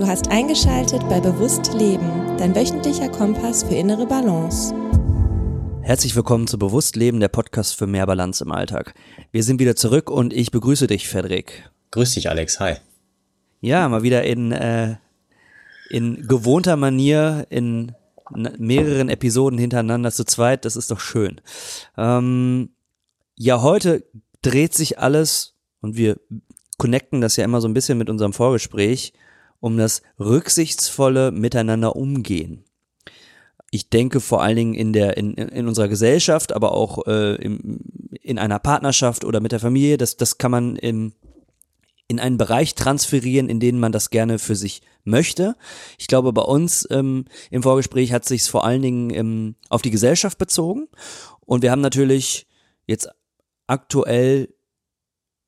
Du hast eingeschaltet bei Bewusst Leben, dein wöchentlicher Kompass für innere Balance. Herzlich willkommen zu Bewusst Leben, der Podcast für mehr Balance im Alltag. Wir sind wieder zurück und ich begrüße dich, Frederik. Grüß dich, Alex. Hi. Ja, mal wieder in, äh, in gewohnter Manier, in mehreren Episoden hintereinander zu zweit. Das ist doch schön. Ähm, ja, heute dreht sich alles und wir connecten das ja immer so ein bisschen mit unserem Vorgespräch um das rücksichtsvolle Miteinander umgehen. Ich denke vor allen Dingen in der in, in unserer Gesellschaft, aber auch äh, im, in einer Partnerschaft oder mit der Familie. Das das kann man im in einen Bereich transferieren, in den man das gerne für sich möchte. Ich glaube, bei uns ähm, im Vorgespräch hat sich vor allen Dingen ähm, auf die Gesellschaft bezogen und wir haben natürlich jetzt aktuell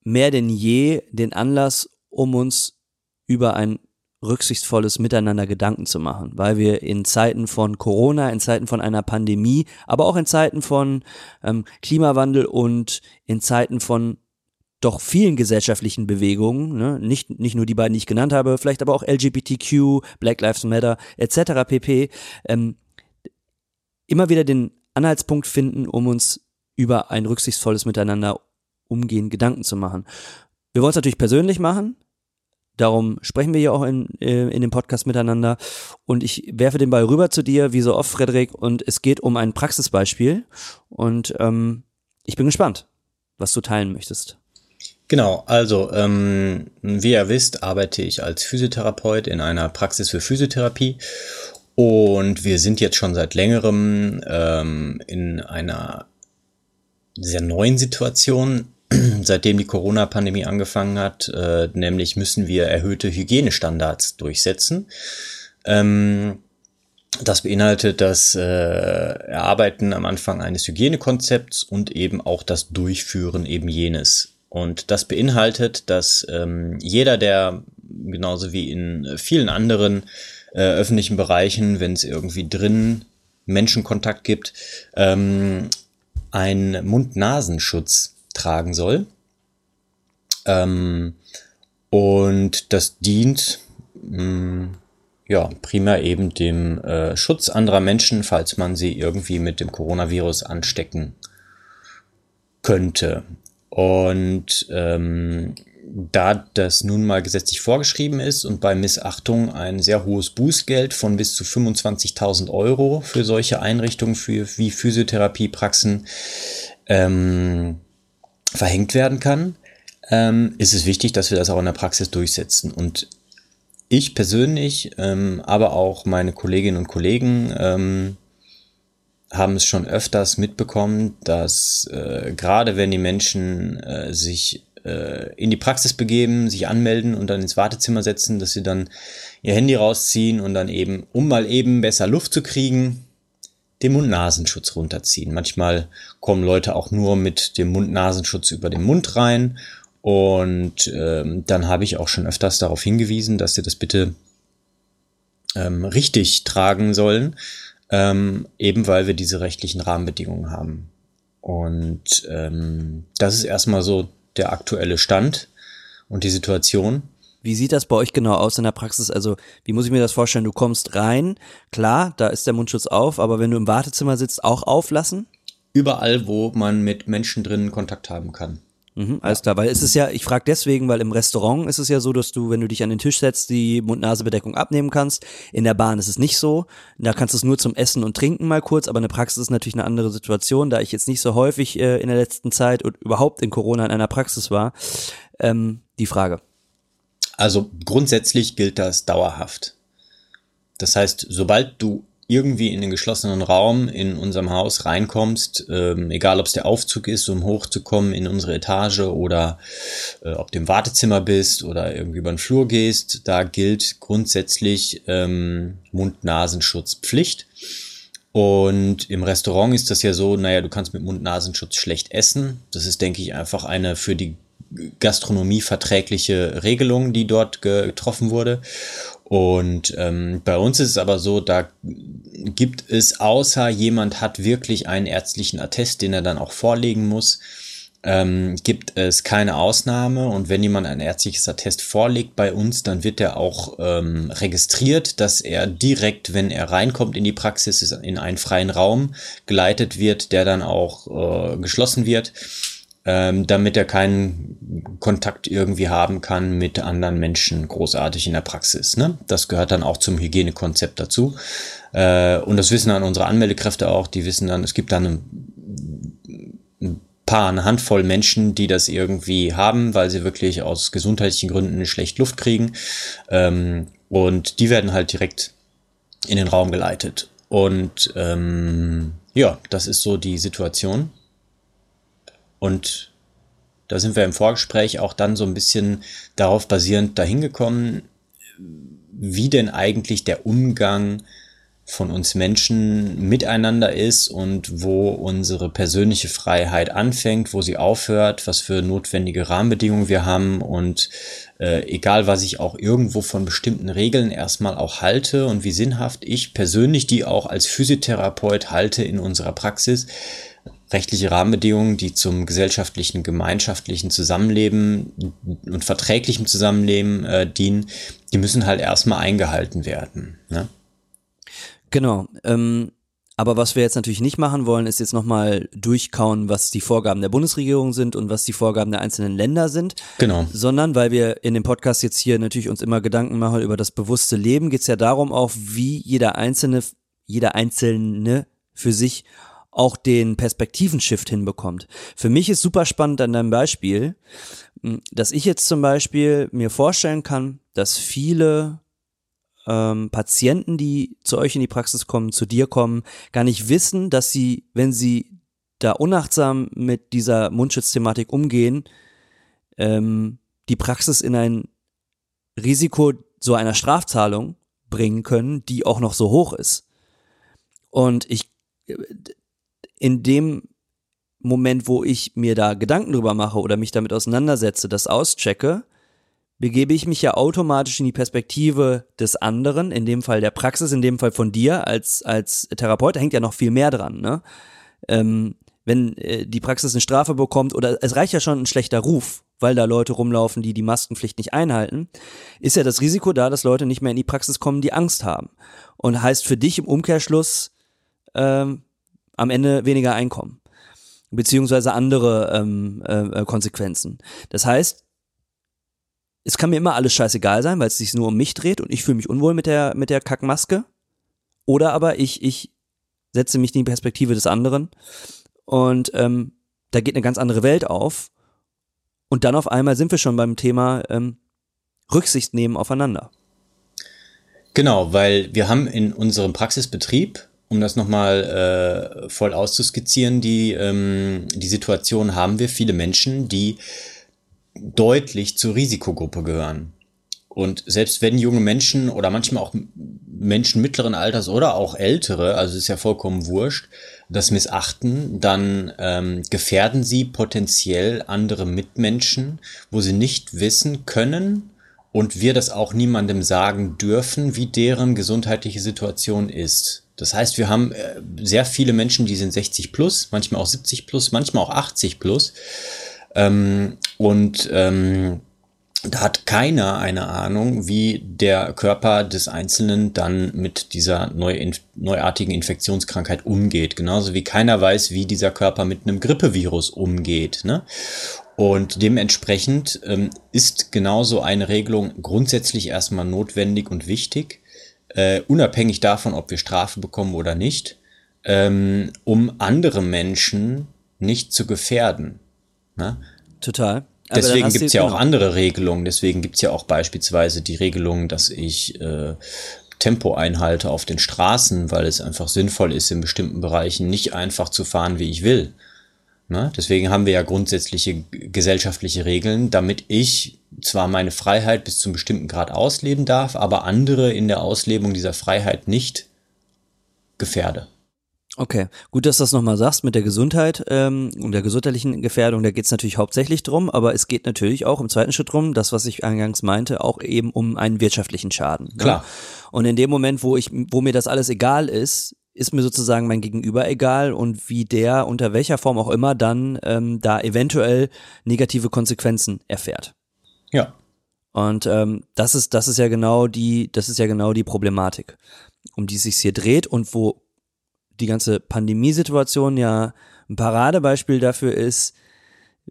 mehr denn je den Anlass, um uns über ein rücksichtsvolles Miteinander Gedanken zu machen, weil wir in Zeiten von Corona, in Zeiten von einer Pandemie, aber auch in Zeiten von ähm, Klimawandel und in Zeiten von doch vielen gesellschaftlichen Bewegungen, ne? nicht, nicht nur die beiden, die ich genannt habe, vielleicht aber auch LGBTQ, Black Lives Matter etc. pp. Ähm, immer wieder den Anhaltspunkt finden, um uns über ein rücksichtsvolles Miteinander umgehen, Gedanken zu machen. Wir wollen es natürlich persönlich machen. Darum sprechen wir ja auch in, äh, in dem Podcast miteinander. Und ich werfe den Ball rüber zu dir, wie so oft, Frederik. Und es geht um ein Praxisbeispiel. Und ähm, ich bin gespannt, was du teilen möchtest. Genau, also ähm, wie ihr wisst, arbeite ich als Physiotherapeut in einer Praxis für Physiotherapie. Und wir sind jetzt schon seit längerem ähm, in einer sehr neuen Situation, seitdem die Corona-Pandemie angefangen hat, äh, nämlich müssen wir erhöhte Hygienestandards durchsetzen. Ähm, das beinhaltet das äh, Erarbeiten am Anfang eines Hygienekonzepts und eben auch das Durchführen eben jenes. Und das beinhaltet, dass ähm, jeder, der genauso wie in vielen anderen äh, öffentlichen Bereichen, wenn es irgendwie drin Menschenkontakt gibt, ähm, einen Mund-Nasenschutz tragen soll. Ähm, und das dient mh, mm, ja primär eben dem äh, Schutz anderer Menschen, falls man sie irgendwie mit dem Coronavirus anstecken könnte. Und ähm, da das nun mal gesetzlich vorgeschrieben ist und bei Missachtung ein sehr hohes Bußgeld von bis zu 25.000 Euro für solche Einrichtungen für, wie Physiotherapiepraxen ähm, verhängt werden kann, ähm, ist es wichtig, dass wir das auch in der Praxis durchsetzen. Und ich persönlich, ähm, aber auch meine Kolleginnen und Kollegen ähm, haben es schon öfters mitbekommen, dass äh, gerade wenn die Menschen äh, sich äh, in die Praxis begeben, sich anmelden und dann ins Wartezimmer setzen, dass sie dann ihr Handy rausziehen und dann eben, um mal eben besser Luft zu kriegen, den Mund-Nasenschutz runterziehen. Manchmal kommen Leute auch nur mit dem Mund-Nasenschutz über den Mund rein. Und ähm, dann habe ich auch schon öfters darauf hingewiesen, dass sie das bitte ähm, richtig tragen sollen, ähm, eben weil wir diese rechtlichen Rahmenbedingungen haben. Und ähm, das ist erstmal so der aktuelle Stand und die Situation. Wie sieht das bei euch genau aus in der Praxis? Also, wie muss ich mir das vorstellen? Du kommst rein, klar, da ist der Mundschutz auf, aber wenn du im Wartezimmer sitzt, auch auflassen? Überall, wo man mit Menschen drinnen Kontakt haben kann. Mhm, alles klar, weil es ist ja, ich frage deswegen, weil im Restaurant ist es ja so, dass du, wenn du dich an den Tisch setzt, die Mund-Nase-Bedeckung abnehmen kannst. In der Bahn ist es nicht so. Da kannst du es nur zum Essen und Trinken mal kurz, aber eine Praxis ist natürlich eine andere Situation, da ich jetzt nicht so häufig äh, in der letzten Zeit und überhaupt in Corona in einer Praxis war. Ähm, die Frage. Also grundsätzlich gilt das dauerhaft. Das heißt, sobald du irgendwie in den geschlossenen Raum in unserem Haus reinkommst, ähm, egal ob es der Aufzug ist, um hochzukommen in unsere Etage oder äh, ob du im Wartezimmer bist oder irgendwie über den Flur gehst, da gilt grundsätzlich ähm, Mund-Nasenschutzpflicht. Und im Restaurant ist das ja so, naja, du kannst mit Mund-Nasenschutz schlecht essen. Das ist, denke ich, einfach eine für die Gastronomie verträgliche Regelung, die dort getroffen wurde. Und ähm, bei uns ist es aber so, da gibt es, außer jemand hat wirklich einen ärztlichen Attest, den er dann auch vorlegen muss, ähm, gibt es keine Ausnahme und wenn jemand ein ärztliches Attest vorlegt bei uns, dann wird er auch ähm, registriert, dass er direkt, wenn er reinkommt in die Praxis, in einen freien Raum geleitet wird, der dann auch äh, geschlossen wird, ähm, damit er keinen Kontakt irgendwie haben kann mit anderen Menschen großartig in der Praxis. Ne? Das gehört dann auch zum Hygienekonzept dazu. Äh, und das wissen dann unsere Anmeldekräfte auch, die wissen dann, es gibt dann ein, ein paar, eine Handvoll Menschen, die das irgendwie haben, weil sie wirklich aus gesundheitlichen Gründen schlecht Luft kriegen. Ähm, und die werden halt direkt in den Raum geleitet. Und ähm, ja, das ist so die Situation. Und da sind wir im Vorgespräch auch dann so ein bisschen darauf basierend dahin gekommen, wie denn eigentlich der Umgang von uns Menschen miteinander ist und wo unsere persönliche Freiheit anfängt, wo sie aufhört, was für notwendige Rahmenbedingungen wir haben und äh, egal, was ich auch irgendwo von bestimmten Regeln erstmal auch halte und wie sinnhaft ich persönlich die auch als Physiotherapeut halte in unserer Praxis, rechtliche Rahmenbedingungen, die zum gesellschaftlichen, gemeinschaftlichen Zusammenleben und verträglichen Zusammenleben äh, dienen, die müssen halt erstmal eingehalten werden. Ne? Genau. Ähm, aber was wir jetzt natürlich nicht machen wollen, ist jetzt nochmal durchkauen, was die Vorgaben der Bundesregierung sind und was die Vorgaben der einzelnen Länder sind. Genau. Sondern, weil wir in dem Podcast jetzt hier natürlich uns immer Gedanken machen über das bewusste Leben, geht es ja darum auch, wie jeder Einzelne, jeder Einzelne für sich auch den Perspektivenshift hinbekommt. Für mich ist super spannend an deinem Beispiel, dass ich jetzt zum Beispiel mir vorstellen kann, dass viele ähm, Patienten, die zu euch in die Praxis kommen, zu dir kommen, gar nicht wissen, dass sie, wenn sie da unachtsam mit dieser Mundschutzthematik umgehen, ähm, die Praxis in ein Risiko so einer Strafzahlung bringen können, die auch noch so hoch ist. Und ich, in dem Moment, wo ich mir da Gedanken drüber mache oder mich damit auseinandersetze, das auschecke, begebe ich mich ja automatisch in die Perspektive des anderen, in dem Fall der Praxis, in dem Fall von dir als, als Therapeut, da hängt ja noch viel mehr dran, ne? Ähm, wenn äh, die Praxis eine Strafe bekommt oder es reicht ja schon ein schlechter Ruf, weil da Leute rumlaufen, die die Maskenpflicht nicht einhalten, ist ja das Risiko da, dass Leute nicht mehr in die Praxis kommen, die Angst haben. Und heißt für dich im Umkehrschluss ähm, am Ende weniger Einkommen beziehungsweise andere ähm, äh, Konsequenzen. Das heißt, es kann mir immer alles scheißegal sein, weil es sich nur um mich dreht und ich fühle mich unwohl mit der, mit der Kackmaske. Oder aber ich, ich setze mich in die Perspektive des anderen und ähm, da geht eine ganz andere Welt auf. Und dann auf einmal sind wir schon beim Thema ähm, Rücksicht nehmen aufeinander. Genau, weil wir haben in unserem Praxisbetrieb, um das nochmal äh, voll auszuskizzieren, die, ähm, die Situation haben wir viele Menschen, die deutlich zur Risikogruppe gehören. Und selbst wenn junge Menschen oder manchmal auch Menschen mittleren Alters oder auch ältere, also ist ja vollkommen wurscht, das missachten, dann ähm, gefährden sie potenziell andere Mitmenschen, wo sie nicht wissen können und wir das auch niemandem sagen dürfen, wie deren gesundheitliche Situation ist. Das heißt, wir haben äh, sehr viele Menschen, die sind 60 plus, manchmal auch 70 plus, manchmal auch 80 plus ähm, und ähm, da hat keiner eine Ahnung, wie der Körper des Einzelnen dann mit dieser neu, neuartigen Infektionskrankheit umgeht. Genauso wie keiner weiß, wie dieser Körper mit einem Grippevirus umgeht. Ne? Und dementsprechend ähm, ist genauso eine Regelung grundsätzlich erstmal notwendig und wichtig, äh, unabhängig davon, ob wir Strafe bekommen oder nicht, ähm, um andere Menschen nicht zu gefährden. Ne? Total. Aber deswegen gibt es ja genau. auch andere Regelungen. Deswegen gibt es ja auch beispielsweise die Regelung, dass ich äh, Tempo einhalte auf den Straßen, weil es einfach sinnvoll ist, in bestimmten Bereichen nicht einfach zu fahren, wie ich will. Ne? Deswegen haben wir ja grundsätzliche gesellschaftliche Regeln, damit ich zwar meine Freiheit bis zu einem bestimmten Grad ausleben darf, aber andere in der Auslebung dieser Freiheit nicht gefährde. Okay, gut, dass du das nochmal sagst mit der Gesundheit ähm, und der gesundheitlichen Gefährdung. Da geht es natürlich hauptsächlich drum, aber es geht natürlich auch im zweiten Schritt drum, das, was ich eingangs meinte, auch eben um einen wirtschaftlichen Schaden. Ne? Klar. Und in dem Moment, wo ich, wo mir das alles egal ist, ist mir sozusagen mein Gegenüber egal und wie der unter welcher Form auch immer dann ähm, da eventuell negative Konsequenzen erfährt. Ja. Und ähm, das ist das ist ja genau die das ist ja genau die Problematik, um die es sich hier dreht und wo die ganze Pandemiesituation ja ein Paradebeispiel dafür ist,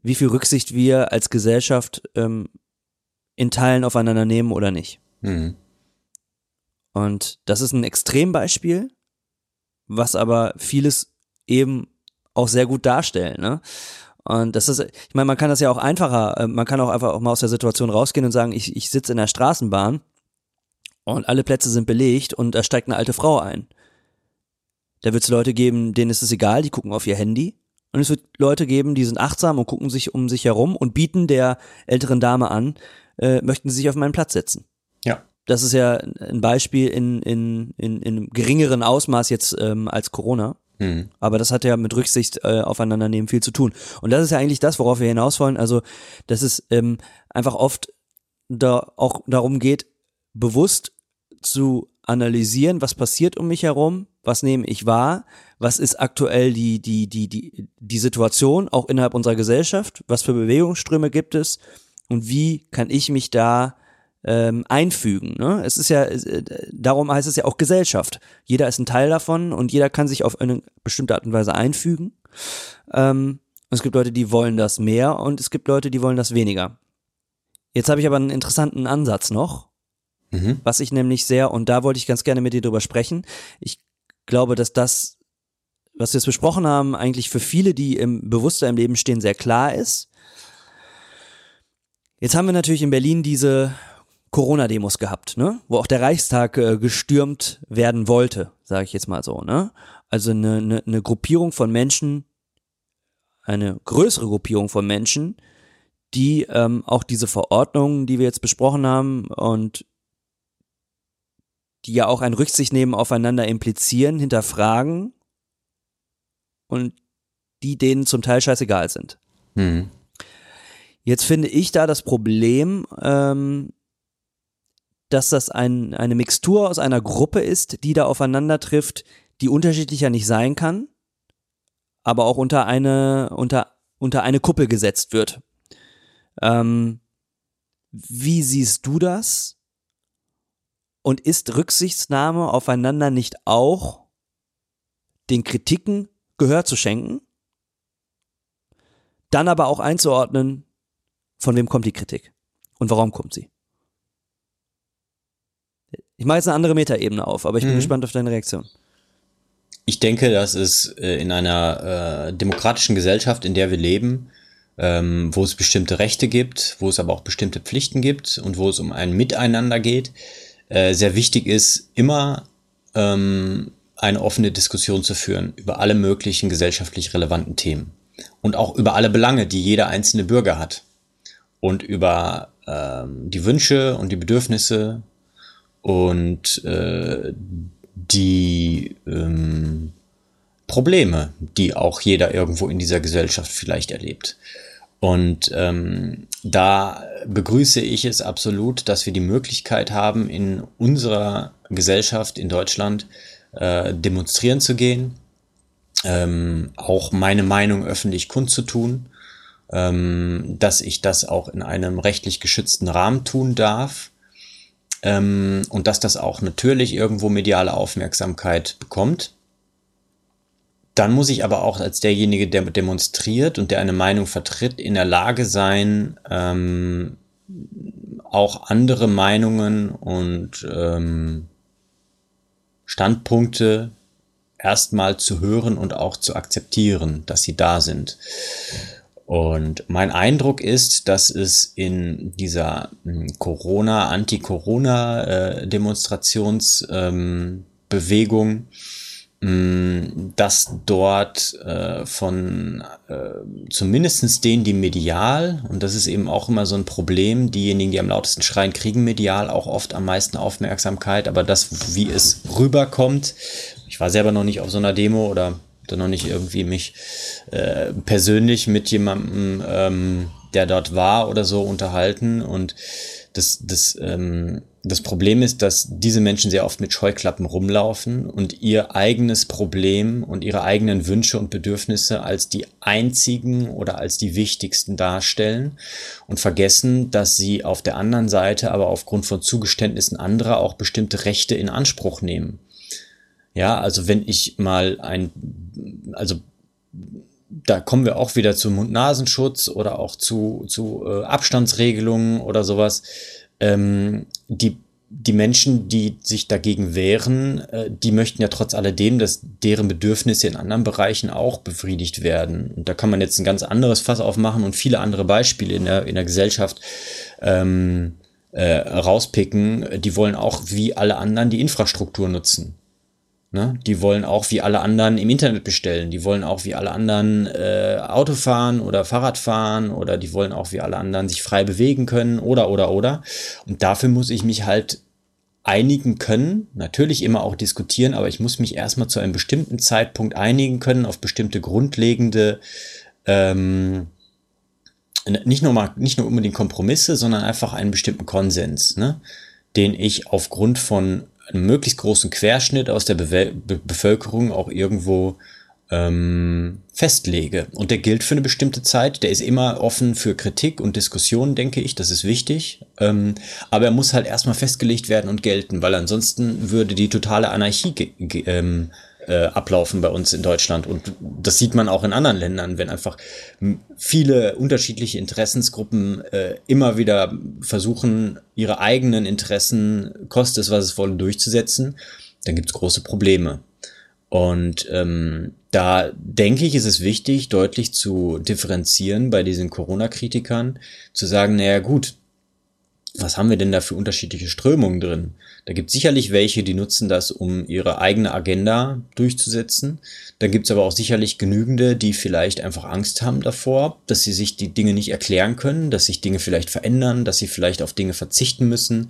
wie viel Rücksicht wir als Gesellschaft ähm, in Teilen aufeinander nehmen oder nicht. Mhm. Und das ist ein Extrembeispiel, was aber vieles eben auch sehr gut darstellen. Ne? Und das ist, ich meine, man kann das ja auch einfacher, äh, man kann auch einfach auch mal aus der Situation rausgehen und sagen, ich, ich sitze in der Straßenbahn und alle Plätze sind belegt und da steigt eine alte Frau ein. Da wird es Leute geben, denen ist es egal, die gucken auf ihr Handy. Und es wird Leute geben, die sind achtsam und gucken sich um sich herum und bieten der älteren Dame an, äh, möchten sie sich auf meinen Platz setzen. Das ist ja ein Beispiel in, in, in, in geringeren Ausmaß jetzt ähm, als Corona. Mhm. Aber das hat ja mit Rücksicht äh, aufeinander nehmen viel zu tun. Und das ist ja eigentlich das, worauf wir hinaus wollen. Also, dass es ähm, einfach oft da auch darum geht, bewusst zu analysieren, was passiert um mich herum, was nehme ich wahr, was ist aktuell die, die, die, die, die Situation auch innerhalb unserer Gesellschaft, was für Bewegungsströme gibt es und wie kann ich mich da ähm, einfügen. Ne? Es ist ja, äh, darum heißt es ja auch Gesellschaft. Jeder ist ein Teil davon und jeder kann sich auf eine bestimmte Art und Weise einfügen. Ähm, es gibt Leute, die wollen das mehr und es gibt Leute, die wollen das weniger. Jetzt habe ich aber einen interessanten Ansatz noch, Mhm. was ich nämlich sehr, und da wollte ich ganz gerne mit dir drüber sprechen. Ich glaube, dass das, was wir jetzt besprochen haben, eigentlich für viele, die im bewusster im Leben stehen, sehr klar ist. Jetzt haben wir natürlich in Berlin diese Corona-Demos gehabt, ne? Wo auch der Reichstag äh, gestürmt werden wollte, sage ich jetzt mal so, ne? Also eine, eine, eine Gruppierung von Menschen, eine größere Gruppierung von Menschen, die ähm, auch diese Verordnungen, die wir jetzt besprochen haben und die ja auch ein Rücksicht nehmen aufeinander implizieren, hinterfragen und die denen zum Teil scheißegal sind. Mhm. Jetzt finde ich da das Problem, ähm, dass das ein, eine Mixtur aus einer Gruppe ist, die da aufeinander trifft, die unterschiedlicher nicht sein kann, aber auch unter eine, unter, unter eine Kuppel gesetzt wird. Ähm, wie siehst du das? Und ist Rücksichtnahme aufeinander nicht auch den Kritiken Gehör zu schenken? Dann aber auch einzuordnen, von wem kommt die Kritik und warum kommt sie? Ich mache jetzt eine andere Metaebene auf, aber ich bin Mhm. gespannt auf deine Reaktion. Ich denke, dass es äh, in einer äh, demokratischen Gesellschaft, in der wir leben, ähm, wo es bestimmte Rechte gibt, wo es aber auch bestimmte Pflichten gibt und wo es um ein Miteinander geht, äh, sehr wichtig ist, immer ähm, eine offene Diskussion zu führen über alle möglichen gesellschaftlich relevanten Themen und auch über alle Belange, die jeder einzelne Bürger hat und über ähm, die Wünsche und die Bedürfnisse und äh, die ähm, Probleme, die auch jeder irgendwo in dieser Gesellschaft vielleicht erlebt. Und ähm, da begrüße ich es absolut, dass wir die Möglichkeit haben, in unserer Gesellschaft in Deutschland äh, demonstrieren zu gehen, ähm, auch meine Meinung öffentlich kundzutun, ähm, dass ich das auch in einem rechtlich geschützten Rahmen tun darf ähm, und dass das auch natürlich irgendwo mediale Aufmerksamkeit bekommt. Dann muss ich aber auch als derjenige, der demonstriert und der eine Meinung vertritt, in der Lage sein, ähm, auch andere Meinungen und ähm, Standpunkte erstmal zu hören und auch zu akzeptieren, dass sie da sind. Und mein Eindruck ist, dass es in dieser hm, Corona, Anti-Corona-Demonstrationsbewegung, hm, dass dort äh, von äh, zumindestens denen, die medial, und das ist eben auch immer so ein Problem, diejenigen, die am lautesten schreien, kriegen medial auch oft am meisten Aufmerksamkeit, aber das, wie es rüberkommt, ich war selber noch nicht auf so einer Demo oder da noch nicht irgendwie mich äh, persönlich mit jemandem, ähm, der dort war oder so unterhalten und das, das ähm, das Problem ist, dass diese Menschen sehr oft mit Scheuklappen rumlaufen und ihr eigenes Problem und ihre eigenen Wünsche und Bedürfnisse als die einzigen oder als die wichtigsten darstellen und vergessen, dass sie auf der anderen Seite aber aufgrund von Zugeständnissen anderer auch bestimmte Rechte in Anspruch nehmen. Ja, also wenn ich mal ein, also da kommen wir auch wieder zu Mund-Nasenschutz oder auch zu, zu äh, Abstandsregelungen oder sowas ähm, die, die Menschen, die sich dagegen wehren, äh, die möchten ja trotz alledem, dass deren Bedürfnisse in anderen Bereichen auch befriedigt werden. Und da kann man jetzt ein ganz anderes Fass aufmachen und viele andere Beispiele in der, in der Gesellschaft ähm, äh, rauspicken. Die wollen auch wie alle anderen die Infrastruktur nutzen. Ne? Die wollen auch wie alle anderen im Internet bestellen. Die wollen auch wie alle anderen äh, Auto fahren oder Fahrrad fahren oder die wollen auch wie alle anderen sich frei bewegen können oder oder oder. Und dafür muss ich mich halt einigen können, natürlich immer auch diskutieren, aber ich muss mich erstmal zu einem bestimmten Zeitpunkt einigen können auf bestimmte grundlegende ähm, nicht nur mal, nicht nur unbedingt Kompromisse, sondern einfach einen bestimmten Konsens, ne? den ich aufgrund von einen möglichst großen Querschnitt aus der Be Be Bevölkerung auch irgendwo ähm, festlege. Und der gilt für eine bestimmte Zeit. Der ist immer offen für Kritik und Diskussion, denke ich. Das ist wichtig. Ähm, aber er muss halt erstmal festgelegt werden und gelten, weil ansonsten würde die totale Anarchie ähm, äh, ablaufen bei uns in Deutschland. Und das sieht man auch in anderen Ländern, wenn einfach viele unterschiedliche Interessensgruppen äh, immer wieder versuchen, ihre eigenen Interessen, kostet es, was es wolle, durchzusetzen, dann gibt's große Probleme. Und ähm, da denke ich, ist es wichtig, deutlich zu differenzieren bei diesen Corona-Kritikern, zu sagen, naja gut, was haben wir denn da für unterschiedliche Strömungen drin? Da gibt sicherlich welche, die nutzen das, um ihre eigene Agenda durchzusetzen. Da gibt's aber auch sicherlich genügende, die vielleicht einfach Angst haben davor, dass sie sich die Dinge nicht erklären können, dass sich Dinge vielleicht verändern, dass sie vielleicht auf Dinge verzichten müssen,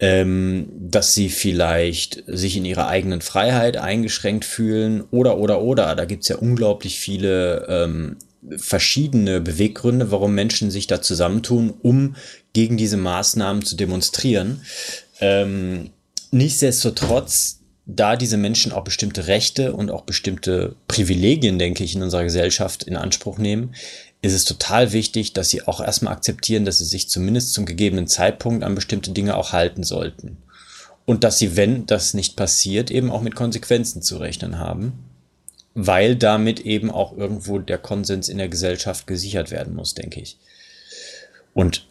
ähm, dass sie vielleicht sich in ihrer eigenen Freiheit eingeschränkt fühlen oder oder oder. Da gibt's ja unglaublich viele ähm, verschiedene Beweggründe, warum Menschen sich da zusammentun, um gegen diese Maßnahmen zu demonstrieren. Ähm, nichtsdestotrotz, da diese Menschen auch bestimmte Rechte und auch bestimmte Privilegien, denke ich, in unserer Gesellschaft in Anspruch nehmen, ist es total wichtig, dass sie auch erstmal akzeptieren, dass sie sich zumindest zum gegebenen Zeitpunkt an bestimmte Dinge auch halten sollten. Und dass sie, wenn das nicht passiert, eben auch mit Konsequenzen zu rechnen haben weil damit eben auch irgendwo der Konsens in der Gesellschaft gesichert werden muss, denke ich. Und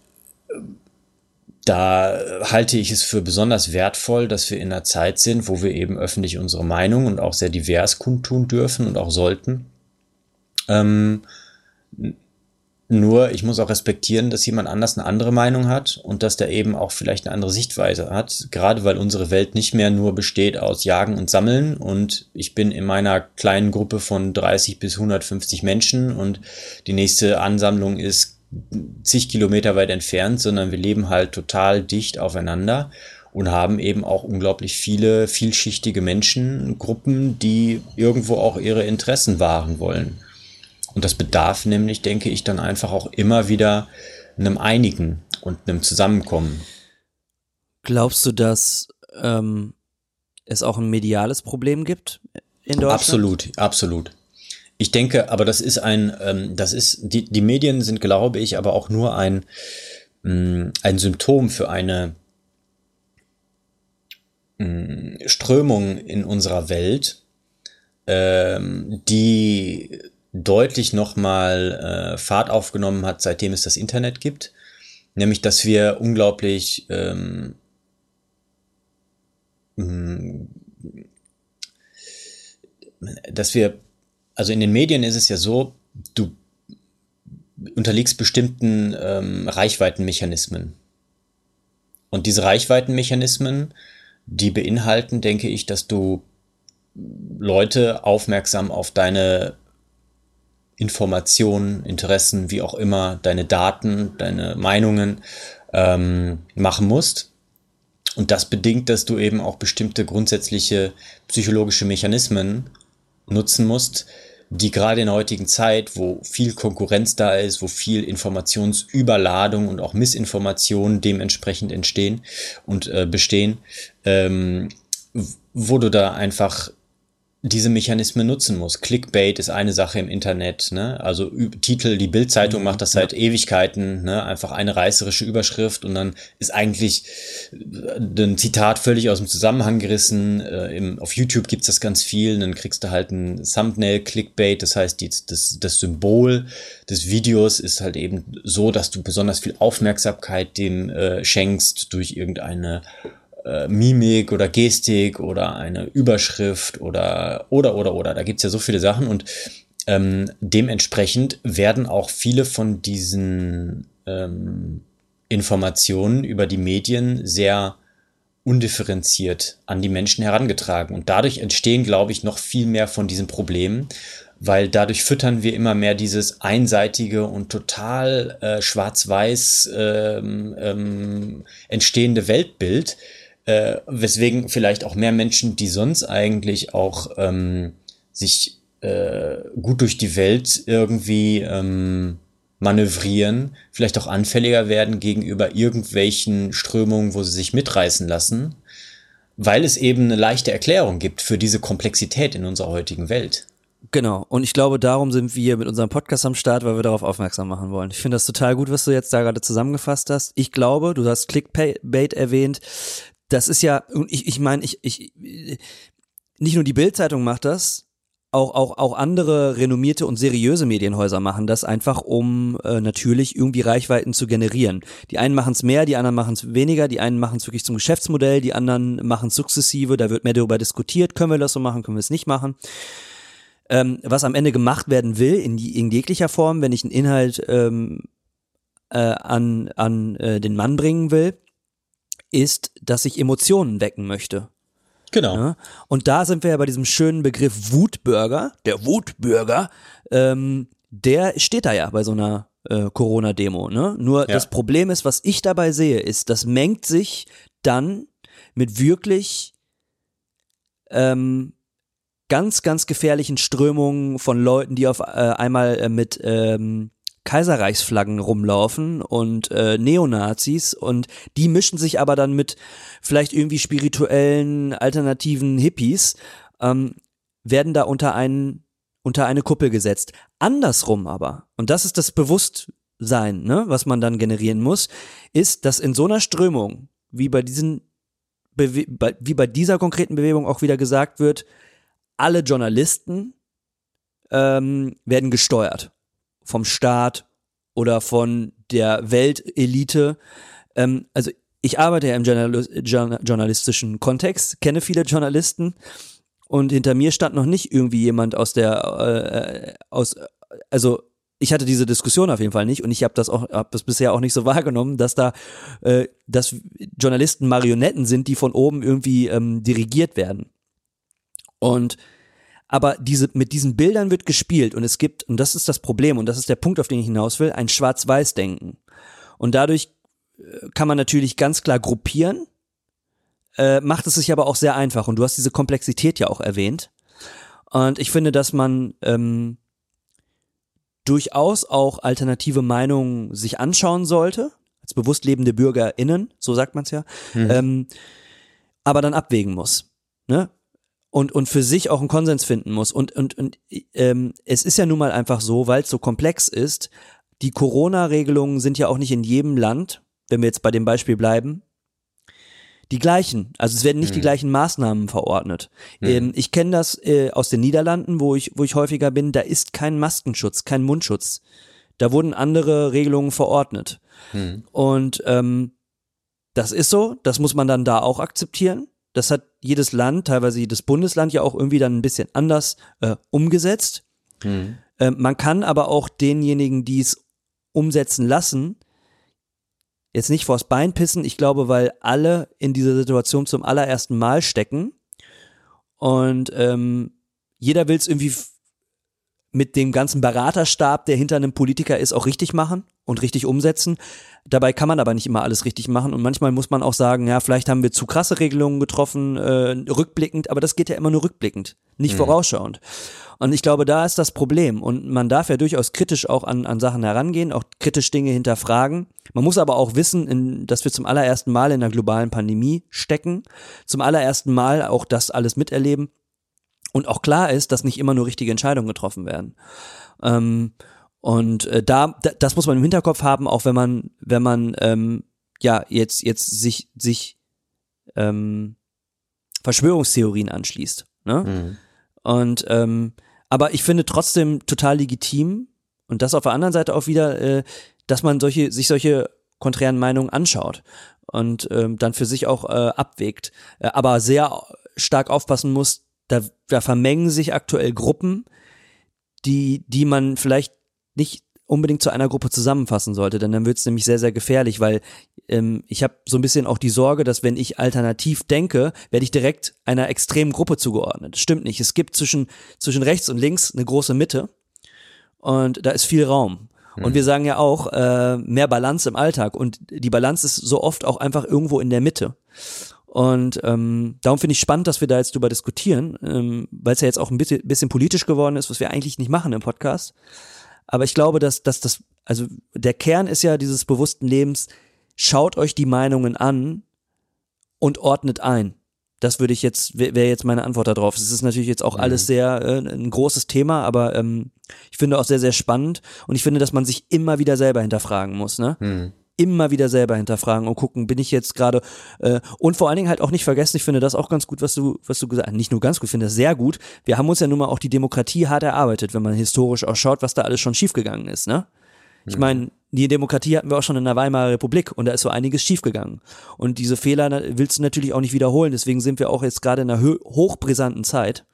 da halte ich es für besonders wertvoll, dass wir in einer Zeit sind, wo wir eben öffentlich unsere Meinung und auch sehr divers kundtun dürfen und auch sollten. Ähm, nur, ich muss auch respektieren, dass jemand anders eine andere Meinung hat und dass der eben auch vielleicht eine andere Sichtweise hat. Gerade weil unsere Welt nicht mehr nur besteht aus Jagen und Sammeln und ich bin in meiner kleinen Gruppe von 30 bis 150 Menschen und die nächste Ansammlung ist zig Kilometer weit entfernt, sondern wir leben halt total dicht aufeinander und haben eben auch unglaublich viele vielschichtige Menschengruppen, die irgendwo auch ihre Interessen wahren wollen. Und das bedarf nämlich, denke ich, dann einfach auch immer wieder einem Einigen und einem Zusammenkommen. Glaubst du, dass ähm, es auch ein mediales Problem gibt in Deutschland? Absolut, absolut. Ich denke, aber das ist ein, ähm, das ist, die, die Medien sind, glaube ich, aber auch nur ein, mh, mm, ein Symptom für eine mh, mm, Strömung in unserer Welt, ähm, die deutlich nochmal äh, Fahrt aufgenommen hat, seitdem es das Internet gibt. Nämlich, dass wir unglaublich ähm, mm, dass wir, also in den Medien ist es ja so, du unterliegst bestimmten ähm, Reichweitenmechanismen. Und diese Reichweitenmechanismen, die beinhalten, denke ich, dass du Leute aufmerksam auf deine Informationen, Interessen, wie auch immer, deine Daten, deine Meinungen ähm, machen musst. Und das bedingt, dass du eben auch bestimmte grundsätzliche psychologische Mechanismen nutzen musst, die gerade in der heutigen Zeit, wo viel Konkurrenz da ist, wo viel Informationsüberladung und auch Missinformationen dementsprechend entstehen und äh, bestehen, ähm, wo du da einfach diese Mechanismen nutzen muss. Clickbait ist eine Sache im Internet, ne? Also Titel, die Bildzeitung mhm, macht das seit Ewigkeiten, ne? Einfach eine reißerische Überschrift und dann ist eigentlich äh, ein Zitat völlig aus dem Zusammenhang gerissen. Äh, im, auf YouTube gibt's das ganz viel, dann kriegst du halt ein Thumbnail Clickbait, das heißt, die, das, das Symbol des Videos ist halt eben so, dass du besonders viel Aufmerksamkeit dem äh, schenkst durch irgendeine äh, Mimik oder Gestik oder eine Überschrift oder oder oder oder. Da gibt's ja so viele Sachen und ähm, dementsprechend werden auch viele von diesen ähm, Informationen über die Medien sehr undifferenziert an die Menschen herangetragen. Und dadurch entstehen, glaube ich, noch viel mehr von diesen Problemen, weil dadurch füttern wir immer mehr dieses einseitige und total äh, schwarz-weiß ähm, ähm, entstehende Weltbild, äh, weswegen vielleicht auch mehr Menschen, die sonst eigentlich auch ähm, sich äh, gut durch die Welt irgendwie ähm, manövrieren, vielleicht auch anfälliger werden gegenüber irgendwelchen Strömungen, wo sie sich mitreißen lassen, weil es eben eine leichte Erklärung gibt für diese Komplexität in unserer heutigen Welt. Genau. Und ich glaube, darum sind wir mit unserem Podcast am Start, weil wir darauf aufmerksam machen wollen. Ich finde das total gut, was du jetzt da gerade zusammengefasst hast. Ich glaube, du hast Clickbait erwähnt das ist ja, ich, ich meine, ich, ich, nicht nur die Bildzeitung macht das, auch, auch, auch andere renommierte und seriöse Medienhäuser machen das einfach, um äh, natürlich irgendwie Reichweiten zu generieren. Die einen machen es mehr, die anderen machen es weniger, die einen machen es wirklich zum Geschäftsmodell, die anderen machen es sukzessive, da wird mehr darüber diskutiert, können wir das so machen, können wir es nicht machen. Ähm, was am Ende gemacht werden will, in, in jeglicher Form, wenn ich einen Inhalt ähm, äh, an, an äh, den Mann bringen will, ist, dass ich Emotionen wecken möchte. Genau. Ja? Und da sind wir ja bei diesem schönen Begriff Wutbürger. Der Wutbürger, ähm, der steht da ja bei so einer äh, Corona-Demo. Ne? Nur ja. das Problem ist, was ich dabei sehe, ist, das mengt sich dann mit wirklich ähm, ganz, ganz gefährlichen Strömungen von Leuten, die auf äh, einmal äh, mit ähm, Kaiserreichsflaggen rumlaufen und äh, Neonazis und die mischen sich aber dann mit vielleicht irgendwie spirituellen alternativen Hippies, ähm, werden da unter einen unter eine Kuppel gesetzt. Andersrum aber, und das ist das Bewusstsein, ne, was man dann generieren muss, ist, dass in so einer Strömung, wie bei diesen Bewe wie bei dieser konkreten Bewegung auch wieder gesagt wird, alle Journalisten ähm, werden gesteuert vom Staat oder von der Weltelite. Ähm, also ich arbeite ja im journalistischen Kontext, kenne viele Journalisten und hinter mir stand noch nicht irgendwie jemand aus der äh, aus also ich hatte diese Diskussion auf jeden Fall nicht und ich habe das auch habe das bisher auch nicht so wahrgenommen, dass da äh, dass Journalisten Marionetten sind, die von oben irgendwie ähm, dirigiert werden. Und aber diese, mit diesen Bildern wird gespielt und es gibt, und das ist das Problem und das ist der Punkt, auf den ich hinaus will, ein Schwarz-Weiß-Denken. Und dadurch äh, kann man natürlich ganz klar gruppieren, äh, macht es sich aber auch sehr einfach. Und du hast diese Komplexität ja auch erwähnt. Und ich finde, dass man ähm, durchaus auch alternative Meinungen sich anschauen sollte, als bewusst lebende BürgerInnen, so sagt man es ja, mhm. ähm, aber dann abwägen muss. Ne? Und, und für sich auch einen Konsens finden muss. Und, und, und ähm, es ist ja nun mal einfach so, weil es so komplex ist, die Corona-Regelungen sind ja auch nicht in jedem Land, wenn wir jetzt bei dem Beispiel bleiben, die gleichen. Also es werden nicht hm. die gleichen Maßnahmen verordnet. Hm. Ähm, ich kenne das äh, aus den Niederlanden, wo ich, wo ich häufiger bin, da ist kein Maskenschutz, kein Mundschutz. Da wurden andere Regelungen verordnet. Hm. Und ähm, das ist so, das muss man dann da auch akzeptieren. Das hat jedes Land, teilweise jedes Bundesland ja auch irgendwie dann ein bisschen anders äh, umgesetzt. Mhm. Äh, man kann aber auch denjenigen, die es umsetzen lassen, jetzt nicht vors Bein pissen. Ich glaube, weil alle in dieser Situation zum allerersten Mal stecken und ähm, jeder will es irgendwie mit dem ganzen Beraterstab, der hinter einem Politiker ist, auch richtig machen und richtig umsetzen. Dabei kann man aber nicht immer alles richtig machen und manchmal muss man auch sagen, ja, vielleicht haben wir zu krasse Regelungen getroffen, äh, rückblickend, aber das geht ja immer nur rückblickend, nicht mhm. vorausschauend. Und ich glaube, da ist das Problem und man darf ja durchaus kritisch auch an, an Sachen herangehen, auch kritisch Dinge hinterfragen. Man muss aber auch wissen, in, dass wir zum allerersten Mal in einer globalen Pandemie stecken, zum allerersten Mal auch das alles miterleben und auch klar ist, dass nicht immer nur richtige Entscheidungen getroffen werden. Ähm, und äh, da, das muss man im Hinterkopf haben, auch wenn man, wenn man ähm, ja jetzt jetzt sich sich ähm, Verschwörungstheorien anschließt. Ne? Mhm. Und ähm, aber ich finde trotzdem total legitim und das auf der anderen Seite auch wieder, äh, dass man solche sich solche konträren Meinungen anschaut und ähm, dann für sich auch äh, abwägt, äh, aber sehr stark aufpassen muss, da, da vermengen sich aktuell Gruppen, die, die man vielleicht nicht unbedingt zu einer Gruppe zusammenfassen sollte, denn dann wird es nämlich sehr, sehr gefährlich, weil ähm, ich habe so ein bisschen auch die Sorge, dass wenn ich alternativ denke, werde ich direkt einer extremen Gruppe zugeordnet. Das stimmt nicht. Es gibt zwischen, zwischen rechts und links eine große Mitte und da ist viel Raum. Und wir sagen ja auch, äh, mehr Balance im Alltag. Und die Balance ist so oft auch einfach irgendwo in der Mitte. Und ähm, darum finde ich spannend, dass wir da jetzt drüber diskutieren, ähm, weil es ja jetzt auch ein bisschen, bisschen politisch geworden ist, was wir eigentlich nicht machen im Podcast. Aber ich glaube, dass, dass das, also der Kern ist ja dieses bewussten Lebens, schaut euch die Meinungen an und ordnet ein. Das würde ich jetzt, wäre jetzt meine Antwort darauf. Es ist natürlich jetzt auch mhm. alles sehr äh, ein großes Thema, aber ähm, ich finde auch sehr, sehr spannend und ich finde, dass man sich immer wieder selber hinterfragen muss, ne? Mhm immer wieder selber hinterfragen und gucken, bin ich jetzt gerade äh, und vor allen Dingen halt auch nicht vergessen, ich finde das auch ganz gut, was du, was du gesagt hast, nicht nur ganz gut, ich finde das sehr gut. Wir haben uns ja nun mal auch die Demokratie hart erarbeitet, wenn man historisch auch schaut, was da alles schon schiefgegangen ist, ne? Ich mhm. meine, die Demokratie hatten wir auch schon in der Weimarer Republik und da ist so einiges schiefgegangen. Und diese Fehler willst du natürlich auch nicht wiederholen, deswegen sind wir auch jetzt gerade in einer hochbrisanten Zeit,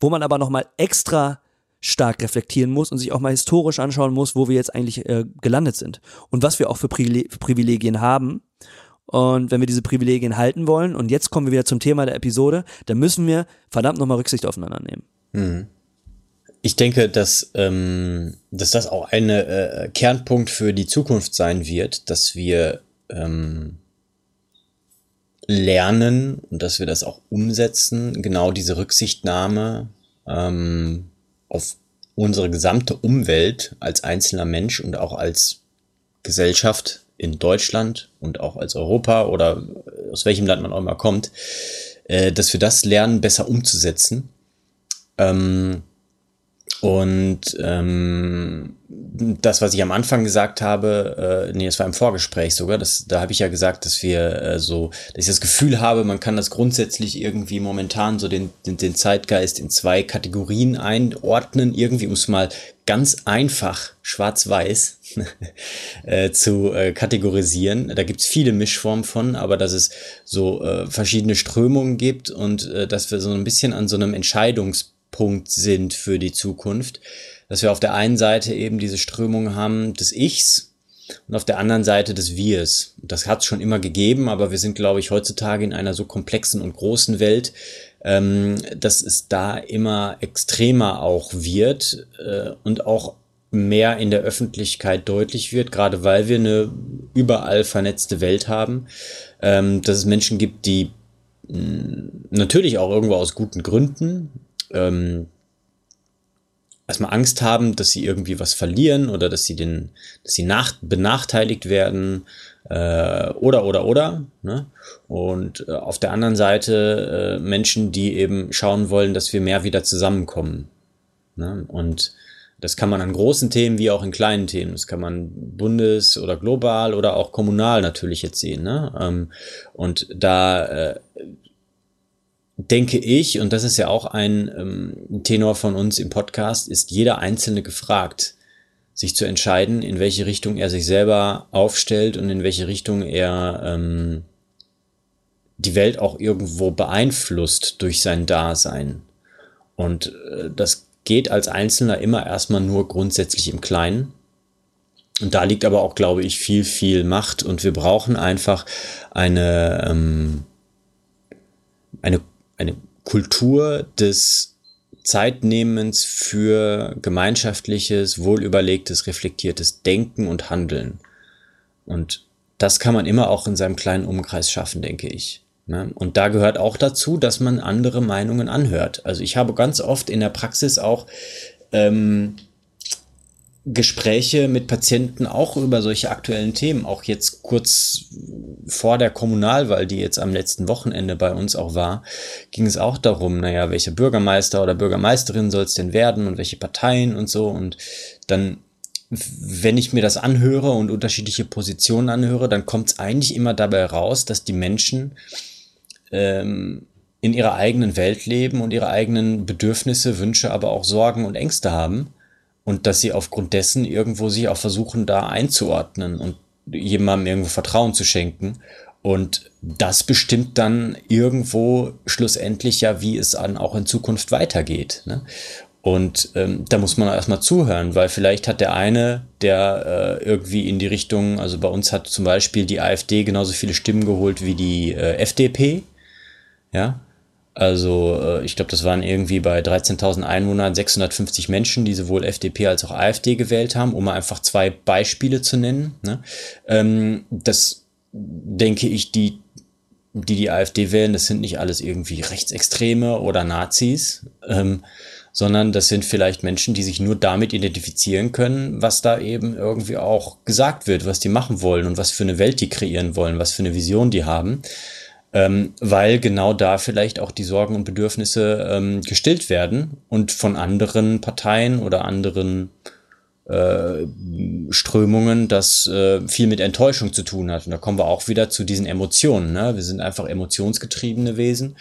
wo man aber nochmal extra stark reflektieren muss und sich auch mal historisch anschauen muss, wo wir jetzt eigentlich äh, gelandet sind und was wir auch für Privilegien haben. Und wenn wir diese Privilegien halten wollen, und jetzt kommen wir wieder zum Thema der Episode, dann müssen wir verdammt nochmal Rücksicht aufeinander nehmen. Mhm. Ich denke, dass, ähm, dass das auch ein äh, Kernpunkt für die Zukunft sein wird, dass wir ähm, lernen und dass wir das auch umsetzen, genau diese Rücksichtnahme ähm, auf unsere gesamte Umwelt als einzelner Mensch und auch als Gesellschaft in Deutschland und auch als Europa oder aus welchem Land man auch immer kommt, äh, dass wir das lernen, besser umzusetzen. Ähm, und ähm, das, was ich am Anfang gesagt habe, äh, nee, es war im Vorgespräch sogar, das, da habe ich ja gesagt, dass wir äh, so, dass ich das Gefühl habe, man kann das grundsätzlich irgendwie momentan so den, den, den Zeitgeist in zwei Kategorien einordnen, irgendwie, um es mal ganz einfach schwarz-weiß äh, zu äh, kategorisieren. Da gibt's viele Mischformen von, aber dass es so äh, verschiedene Strömungen gibt und äh, dass wir so ein bisschen an so einem Entscheidungs Punkt sind für die Zukunft. Dass wir auf der einen Seite eben diese Strömung haben des Ichs und auf der anderen Seite des Wirs. Das hat es schon immer gegeben, aber wir sind, glaube ich, heutzutage in einer so komplexen und großen Welt, ähm, dass es da immer extremer auch wird äh, und auch mehr in der Öffentlichkeit deutlich wird, gerade weil wir eine überall vernetzte Welt haben, ähm, dass es Menschen gibt, die mh, mm, natürlich auch irgendwo aus guten Gründen ähm, erstmal Angst haben, dass sie irgendwie was verlieren oder dass sie den, dass sie nach, benachteiligt werden äh, oder oder oder. Ne? Und äh, auf der anderen Seite äh, Menschen, die eben schauen wollen, dass wir mehr wieder zusammenkommen. Ne? Und das kann man an großen Themen wie auch in kleinen Themen. Das kann man bundes- oder global oder auch kommunal natürlich jetzt sehen. Ne? Ähm, und da äh, denke ich, und das ist ja auch ein ähm, Tenor von uns im Podcast, ist jeder Einzelne gefragt, sich zu entscheiden, in welche Richtung er sich selber aufstellt und in welche Richtung er ähm, die Welt auch irgendwo beeinflusst durch sein Dasein. Und äh, das geht als Einzelner immer erstmal nur grundsätzlich im Kleinen. Und da liegt aber auch, glaube ich, viel, viel Macht. Und wir brauchen einfach eine, ähm, eine eine Kultur des Zeitnehmens für gemeinschaftliches, wohlüberlegtes, reflektiertes Denken und Handeln. Und das kann man immer auch in seinem kleinen Umkreis schaffen, denke ich. Ne? Und da gehört auch dazu, dass man andere Meinungen anhört. Also ich habe ganz oft in der Praxis auch ähm, Gespräche mit Patienten auch über solche aktuellen Themen, auch jetzt kurz vor der Kommunalwahl, die jetzt am letzten Wochenende bei uns auch war, ging es auch darum, naja, welcher Bürgermeister oder Bürgermeisterin soll es denn werden und welche Parteien und so. Und dann, wenn ich mir das anhöre und unterschiedliche Positionen anhöre, dann kommt es eigentlich immer dabei raus, dass die Menschen ähm, in ihrer eigenen Welt leben und ihre eigenen Bedürfnisse, Wünsche, aber auch Sorgen und Ängste haben und dass sie aufgrund dessen irgendwo sich auch versuchen, da einzuordnen und jemandem irgendwo Vertrauen zu schenken. Und das bestimmt dann irgendwo schlussendlich ja, wie es dann auch in Zukunft weitergeht. Ne? Und ähm, da muss man erstmal zuhören, weil vielleicht hat der eine, der äh, irgendwie in die Richtung, also bei uns hat zum Beispiel die AfD genauso viele Stimmen geholt wie die äh, FDP. Ja, also äh, ich glaube, das waren irgendwie bei 13.000 Einwohnern 650 Menschen, die sowohl FDP als auch AfD gewählt haben, um mal einfach zwei Beispiele zu nennen. Ne? Ähm, das denke ich, die, die die AfD wählen, das sind nicht alles irgendwie Rechtsextreme oder Nazis, ähm, sondern das sind vielleicht Menschen, die sich nur damit identifizieren können, was da eben irgendwie auch gesagt wird, was die machen wollen und was für eine Welt die kreieren wollen, was für eine Vision die haben ähm, weil genau da vielleicht auch die Sorgen und Bedürfnisse ähm, gestillt werden und von anderen Parteien oder anderen äh, Strömungen, das äh, viel mit Enttäuschung zu tun hat. Und da kommen wir auch wieder zu diesen Emotionen. Ne? Wir sind einfach emotionsgetriebene Wesen.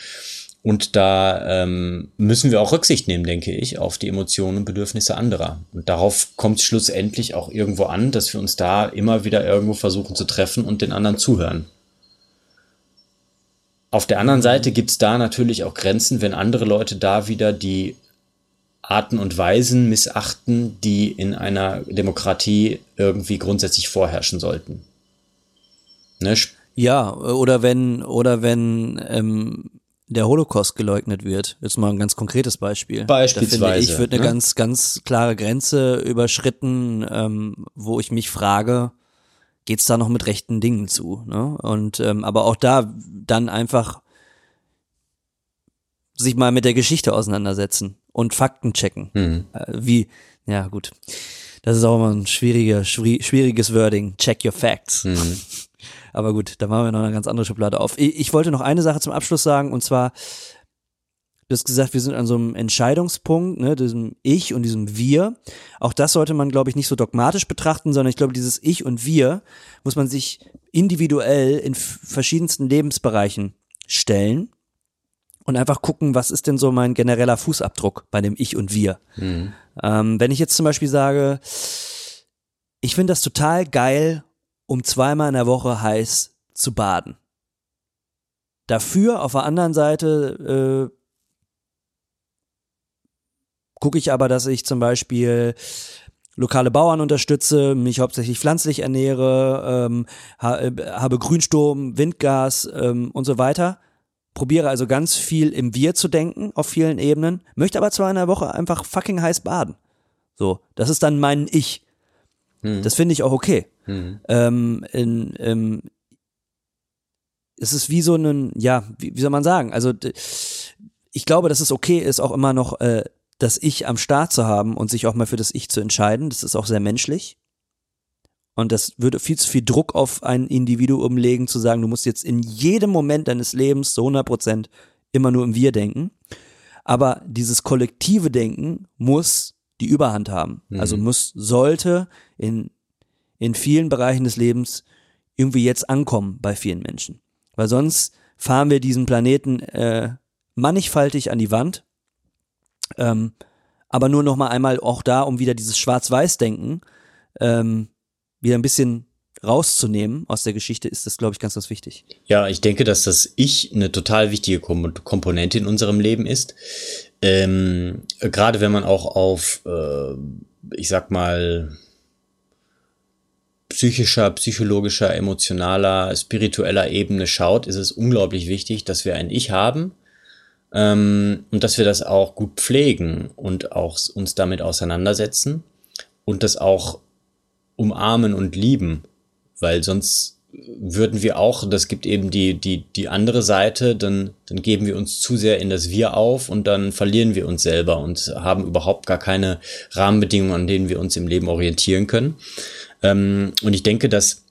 Und da ähm, müssen wir auch Rücksicht nehmen, denke ich, auf die Emotionen und Bedürfnisse anderer. Und darauf kommt es schlussendlich auch irgendwo an, dass wir uns da immer wieder irgendwo versuchen zu treffen und den anderen zuhören. Auf der anderen Seite gibt es da natürlich auch Grenzen, wenn andere Leute da wieder die Arten und Weisen missachten, die in einer Demokratie irgendwie grundsätzlich vorherrschen sollten. Ne? Ja, oder wenn, oder wenn ähm, der Holocaust geleugnet wird. Jetzt mal ein ganz konkretes Beispiel. Beispielsweise. Da finde ich, wird eine ne? ganz, ganz klare Grenze überschritten, ähm, wo ich mich frage, geht's da noch mit rechten Dingen zu. Ne? Und ähm, aber auch da dann einfach sich mal mit der Geschichte auseinandersetzen und Fakten checken. Mhm. Äh, wie, ja gut, das ist auch immer ein schwieriger, schwieriges Wording. Check your facts. Mhm. Aber gut, da machen wir noch eine ganz andere Schublade auf. Ich, ich wollte noch eine Sache zum Abschluss sagen und zwar Du hast gesagt, wir sind an so einem Entscheidungspunkt, ne, diesem Ich und diesem Wir. Auch das sollte man, glaube ich, nicht so dogmatisch betrachten, sondern ich glaube, dieses Ich und Wir muss man sich individuell in verschiedensten Lebensbereichen stellen und einfach gucken, was ist denn so mein genereller Fußabdruck bei dem Ich und Wir. Mhm. Ähm, wenn ich jetzt zum Beispiel sage, ich finde das total geil, um zweimal in der Woche heiß zu baden. Dafür auf der anderen Seite äh, gucke ich aber, dass ich zum Beispiel lokale Bauern unterstütze, mich hauptsächlich pflanzlich ernähre, ähm, ha, äh, habe Grünsturm, Windgas ähm, und so weiter. Probiere also ganz viel im Wir zu denken auf vielen Ebenen, möchte aber zwar in der Woche einfach fucking heiß baden. So, das ist dann mein Ich. Hm. Das finde ich auch okay. Hm. Ähm, in, ähm, es ist wie so ein, ja, wie, wie soll man sagen? Also ich glaube, dass es okay ist, auch immer noch äh, das Ich am Start zu haben und sich auch mal für das Ich zu entscheiden. Das ist auch sehr menschlich. Und das würde viel zu viel Druck auf ein Individuum legen, zu sagen, du musst jetzt in jedem Moment deines Lebens zu 100 Prozent immer nur im Wir denken. Aber dieses kollektive Denken muss die Überhand haben. Mhm. Also muss, sollte in, in vielen Bereichen des Lebens irgendwie jetzt ankommen bei vielen Menschen. Weil sonst fahren wir diesen Planeten äh, mannigfaltig an die Wand ähm, aber nur noch mal einmal auch da, um wieder dieses Schwarz-Weiß-Denken ähm, wieder ein bisschen rauszunehmen aus der Geschichte, ist das, glaube ich, ganz, ganz wichtig. Ja, ich denke, dass das Ich eine total wichtige Komponente in unserem Leben ist. Ähm, Gerade wenn man auch auf, äh, ich sag mal, psychischer, psychologischer, emotionaler, spiritueller Ebene schaut, ist es unglaublich wichtig, dass wir ein Ich haben, ähm, und dass wir das auch gut pflegen und auch uns damit auseinandersetzen und das auch umarmen und lieben, weil sonst würden wir auch, das gibt eben die, die, die andere Seite, dann, dann geben wir uns zu sehr in das Wir auf und dann verlieren wir uns selber und haben überhaupt gar keine Rahmenbedingungen, an denen wir uns im Leben orientieren können. Ähm, und ich denke, dass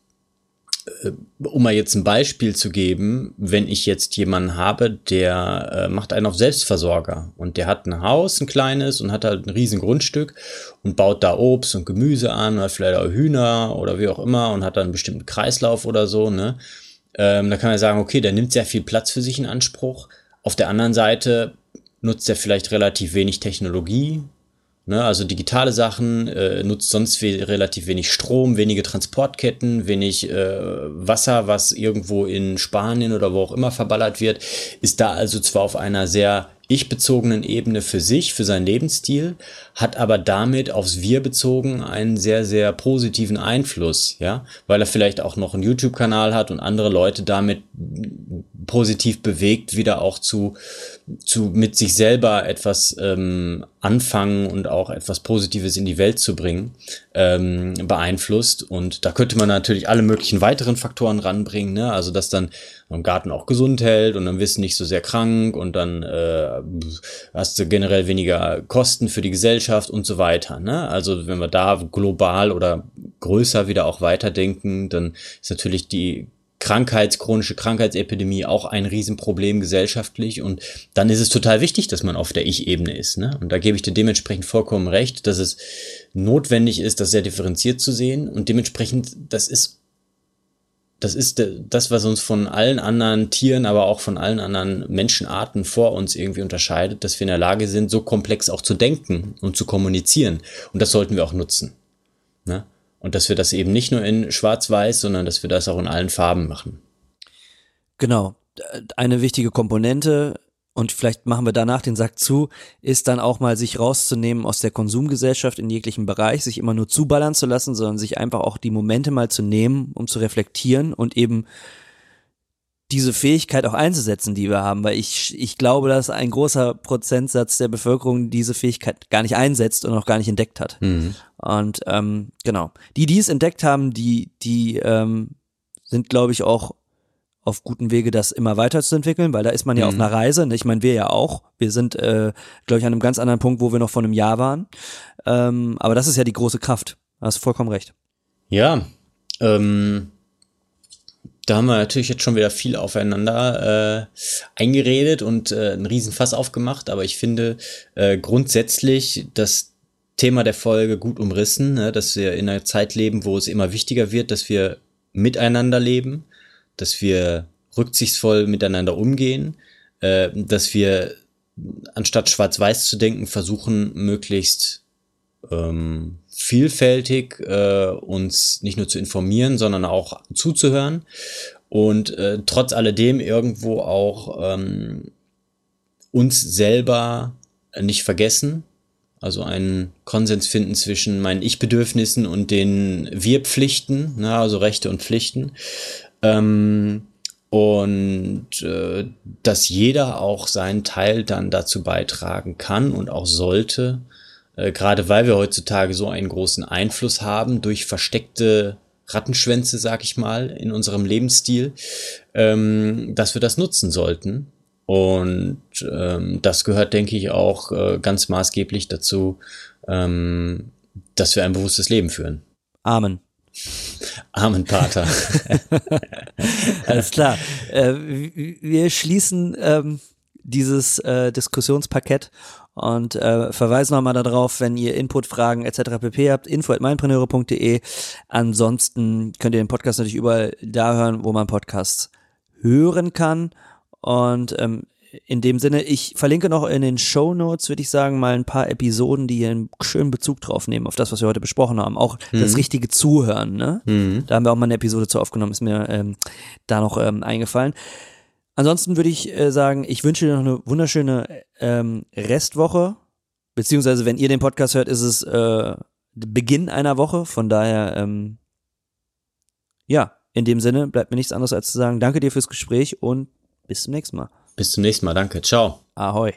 um mal jetzt ein Beispiel zu geben, wenn ich jetzt jemanden habe, der äh, macht einen auf Selbstversorger und der hat ein Haus, ein kleines und hat halt ein riesen Grundstück und baut da Obst und Gemüse an oder vielleicht auch Hühner oder wie auch immer und hat dann einen bestimmten Kreislauf oder so, ne? Ähm, da kann man sagen, okay, der nimmt sehr viel Platz für sich in Anspruch. Auf der anderen Seite nutzt er vielleicht relativ wenig Technologie, Ne, also digitale Sachen, äh, nutzt sonst we relativ wenig Strom, wenige Transportketten, wenig äh, Wasser, was irgendwo in Spanien oder wo auch immer verballert wird, ist da also zwar auf einer sehr ich-bezogenen Ebene für sich, für seinen Lebensstil, hat aber damit aufs Wir bezogen einen sehr, sehr positiven Einfluss, ja, weil er vielleicht auch noch einen YouTube-Kanal hat und andere Leute damit positiv bewegt, wieder auch zu, zu mit sich selber etwas ähm, anfangen und auch etwas Positives in die Welt zu bringen, ähm, beeinflusst. Und da könnte man natürlich alle möglichen weiteren Faktoren ranbringen, ne? Also dass dann im Garten auch gesund hält und dann wirst du nicht so sehr krank und dann äh, hast du generell weniger Kosten für die Gesellschaft und so weiter. Ne? Also wenn wir da global oder größer wieder auch weiterdenken, dann ist natürlich die Krankheits, chronische Krankheitsepidemie auch ein Riesenproblem gesellschaftlich und dann ist es total wichtig, dass man auf der Ich-Ebene ist. Ne? Und da gebe ich dir dementsprechend vollkommen recht, dass es notwendig ist, das sehr differenziert zu sehen und dementsprechend, das ist das ist das, was uns von allen anderen Tieren, aber auch von allen anderen Menschenarten vor uns irgendwie unterscheidet, dass wir in der Lage sind, so komplex auch zu denken und zu kommunizieren. Und das sollten wir auch nutzen. Ne? Und dass wir das eben nicht nur in Schwarz-Weiß, sondern dass wir das auch in allen Farben machen. Genau. Eine wichtige Komponente und vielleicht machen wir danach den Sack zu, ist dann auch mal sich rauszunehmen aus der Konsumgesellschaft in jeglichem Bereich, sich immer nur zuballern zu lassen, sondern sich einfach auch die Momente mal zu nehmen, um zu reflektieren und eben diese Fähigkeit auch einzusetzen, die wir haben, weil ich, ich glaube, dass ein großer Prozentsatz der Bevölkerung diese Fähigkeit gar nicht einsetzt und auch gar nicht entdeckt hat. Mhm. Und ähm, genau, die, die es entdeckt haben, die, die ähm, sind, glaube ich, auch auf guten Wege, das immer weiterzuentwickeln, weil da ist man ja mhm. auf einer Reise. Ne? Ich meine, wir ja auch. Wir sind, äh, glaube ich, an einem ganz anderen Punkt, wo wir noch vor einem Jahr waren. Ähm, aber das ist ja die große Kraft. Hast du vollkommen recht. Ja, ähm, da haben wir natürlich jetzt schon wieder viel aufeinander äh, eingeredet und äh, einen Riesenfass aufgemacht, aber ich finde äh, grundsätzlich das Thema der Folge gut umrissen, ne? dass wir in einer Zeit leben, wo es immer wichtiger wird, dass wir miteinander leben, dass wir rücksichtsvoll miteinander umgehen, äh, dass wir anstatt schwarz-weiß zu denken, versuchen möglichst ähm, vielfältig äh, uns nicht nur zu informieren, sondern auch zuzuhören und äh, trotz alledem irgendwo auch ähm, uns selber nicht vergessen, also einen Konsens finden zwischen meinen Ich-Bedürfnissen und den Wir-Pflichten, ne, also Rechte und Pflichten. Ähm, und äh, dass jeder auch seinen Teil dann dazu beitragen kann und auch sollte, äh, gerade weil wir heutzutage so einen großen Einfluss haben durch versteckte Rattenschwänze, sag ich mal, in unserem Lebensstil, ähm, dass wir das nutzen sollten. Und ähm, das gehört, denke ich, auch äh, ganz maßgeblich dazu, ähm, dass wir ein bewusstes Leben führen. Amen. Amen, Pater. Alles klar. Äh, wir schließen ähm, dieses äh, Diskussionspaket und äh, verweisen nochmal darauf, wenn ihr Input, Fragen etc. pp habt, info at meinpreneure.de. Ansonsten könnt ihr den Podcast natürlich überall da hören, wo man Podcasts hören kann. Und ähm, in dem Sinne, ich verlinke noch in den Show Notes, würde ich sagen, mal ein paar Episoden, die hier einen schönen Bezug drauf nehmen, auf das, was wir heute besprochen haben. Auch mhm. das richtige Zuhören, ne? Mhm. Da haben wir auch mal eine Episode zu aufgenommen, ist mir ähm, da noch ähm, eingefallen. Ansonsten würde ich äh, sagen, ich wünsche dir noch eine wunderschöne ähm, Restwoche. Beziehungsweise, wenn ihr den Podcast hört, ist es äh, Beginn einer Woche. Von daher, ähm, ja, in dem Sinne bleibt mir nichts anderes als zu sagen, danke dir fürs Gespräch und bis zum nächsten Mal. Bis zum nächsten Mal. Danke. Ciao. Ahoi.